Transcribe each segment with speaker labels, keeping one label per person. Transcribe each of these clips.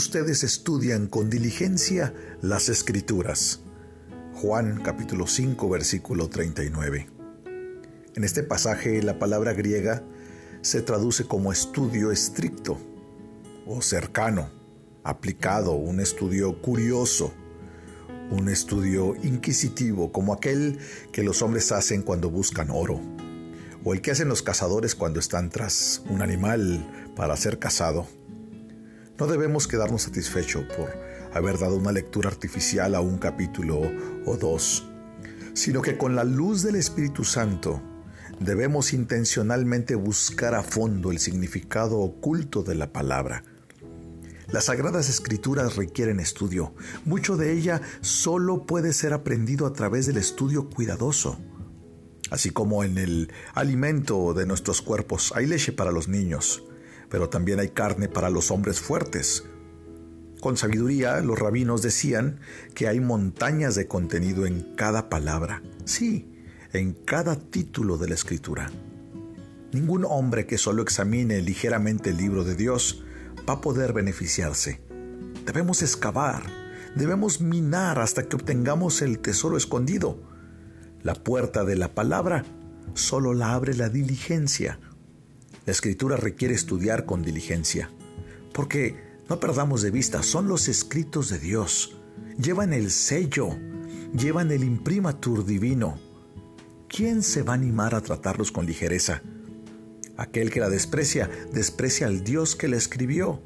Speaker 1: ustedes estudian con diligencia las escrituras. Juan capítulo 5 versículo 39. En este pasaje la palabra griega se traduce como estudio estricto o cercano, aplicado, un estudio curioso, un estudio inquisitivo como aquel que los hombres hacen cuando buscan oro, o el que hacen los cazadores cuando están tras un animal para ser cazado. No debemos quedarnos satisfechos por haber dado una lectura artificial a un capítulo o dos, sino que con la luz del Espíritu Santo debemos intencionalmente buscar a fondo el significado oculto de la palabra. Las sagradas escrituras requieren estudio. Mucho de ella solo puede ser aprendido a través del estudio cuidadoso. Así como en el alimento de nuestros cuerpos hay leche para los niños, pero también hay carne para los hombres fuertes. Con sabiduría, los rabinos decían que hay montañas de contenido en cada palabra. Sí, en cada título de la escritura. Ningún hombre que solo examine ligeramente el libro de Dios va a poder beneficiarse. Debemos excavar, debemos minar hasta que obtengamos el tesoro escondido. La puerta de la palabra solo la abre la diligencia. La escritura requiere estudiar con diligencia, porque no perdamos de vista, son los escritos de Dios. Llevan el sello, llevan el imprimatur divino ¿quién se va a animar a tratarlos con ligereza? Aquel que la desprecia, desprecia al Dios que la escribió.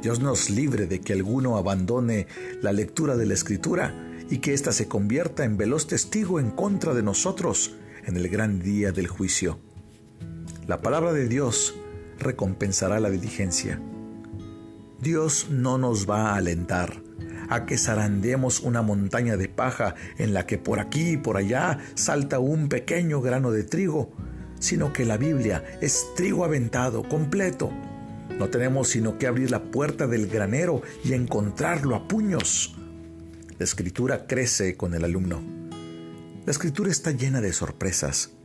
Speaker 1: Dios nos libre de que alguno abandone la lectura de la Escritura y que ésta se convierta en veloz testigo en contra de nosotros en el gran día del juicio. La palabra de Dios recompensará la diligencia. Dios no nos va a alentar a que zarandeemos una montaña de paja en la que por aquí y por allá salta un pequeño grano de trigo, sino que la Biblia es trigo aventado, completo. No tenemos sino que abrir la puerta del granero y encontrarlo a puños. La escritura crece con el alumno. La escritura está llena de sorpresas.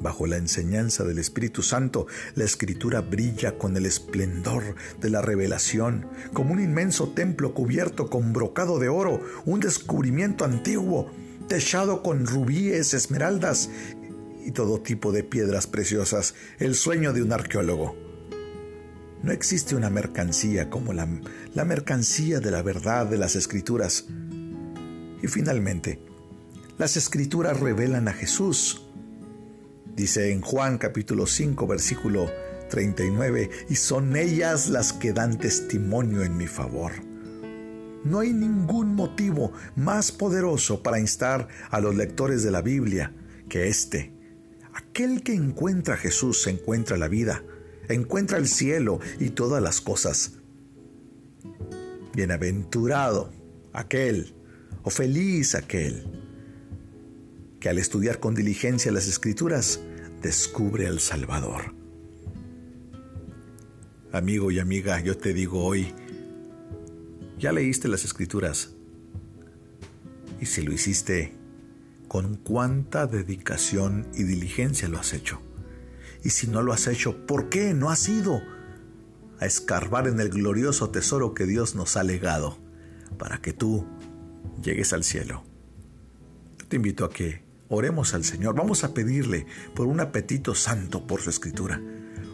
Speaker 1: Bajo la enseñanza del Espíritu Santo, la escritura brilla con el esplendor de la revelación, como un inmenso templo cubierto con brocado de oro, un descubrimiento antiguo, techado con rubíes, esmeraldas y todo tipo de piedras preciosas, el sueño de un arqueólogo. No existe una mercancía como la, la mercancía de la verdad de las escrituras. Y finalmente, las escrituras revelan a Jesús, Dice en Juan capítulo 5 versículo 39, y son ellas las que dan testimonio en mi favor. No hay ningún motivo más poderoso para instar a los lectores de la Biblia que este. Aquel que encuentra a Jesús encuentra la vida, encuentra el cielo y todas las cosas. Bienaventurado aquel, o feliz aquel, que al estudiar con diligencia las escrituras descubre al Salvador. Amigo y amiga, yo te digo hoy, ya leíste las escrituras. Y si lo hiciste, ¿con cuánta dedicación y diligencia lo has hecho? Y si no lo has hecho, ¿por qué no has ido a escarbar en el glorioso tesoro que Dios nos ha legado para que tú llegues al cielo? Te invito a que Oremos al Señor, vamos a pedirle por un apetito santo por su escritura,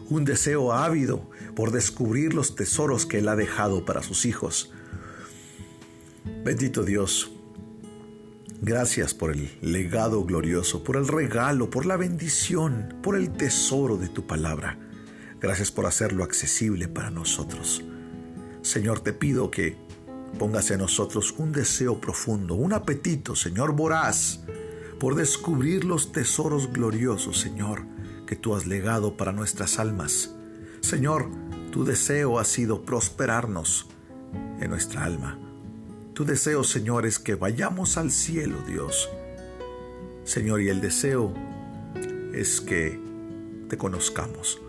Speaker 1: un deseo ávido por descubrir los tesoros que Él ha dejado para sus hijos. Bendito Dios, gracias por el legado glorioso, por el regalo, por la bendición, por el tesoro de tu palabra. Gracias por hacerlo accesible para nosotros. Señor, te pido que pongas en nosotros un deseo profundo, un apetito, Señor, voraz por descubrir los tesoros gloriosos, Señor, que tú has legado para nuestras almas. Señor, tu deseo ha sido prosperarnos en nuestra alma. Tu deseo, Señor, es que vayamos al cielo, Dios. Señor, y el deseo es que te conozcamos.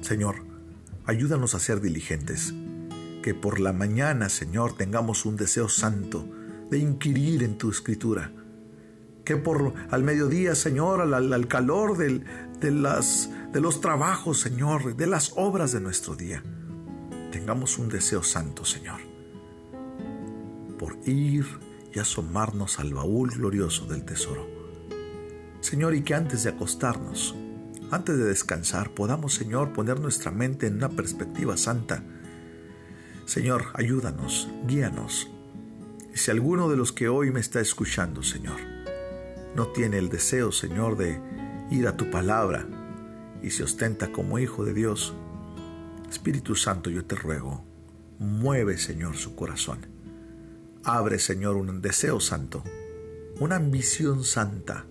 Speaker 1: Señor, ayúdanos a ser diligentes, que por la mañana, Señor, tengamos un deseo santo de inquirir en tu escritura, que por al mediodía, Señor, al, calor de, las, de los trabajos, Señor, de las obras de nuestro día, tengamos un deseo santo, Señor, por ir y asomarnos al baúl glorioso del tesoro. Señor, y que antes de acostarnos, antes de descansar, podamos, Señor, poner nuestra mente en una perspectiva santa. Señor, ayúdanos, guíanos. Si alguno de los que hoy me está escuchando, Señor, no tiene el deseo, Señor, de ir a tu palabra y se ostenta como hijo de Dios, Espíritu Santo, yo te ruego, mueve, Señor, su corazón. Abre, Señor, un deseo santo, una ambición santa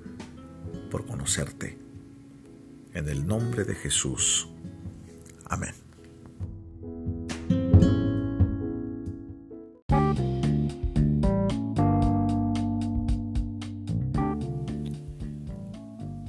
Speaker 1: por conocerte. En el nombre de Jesús. Amén.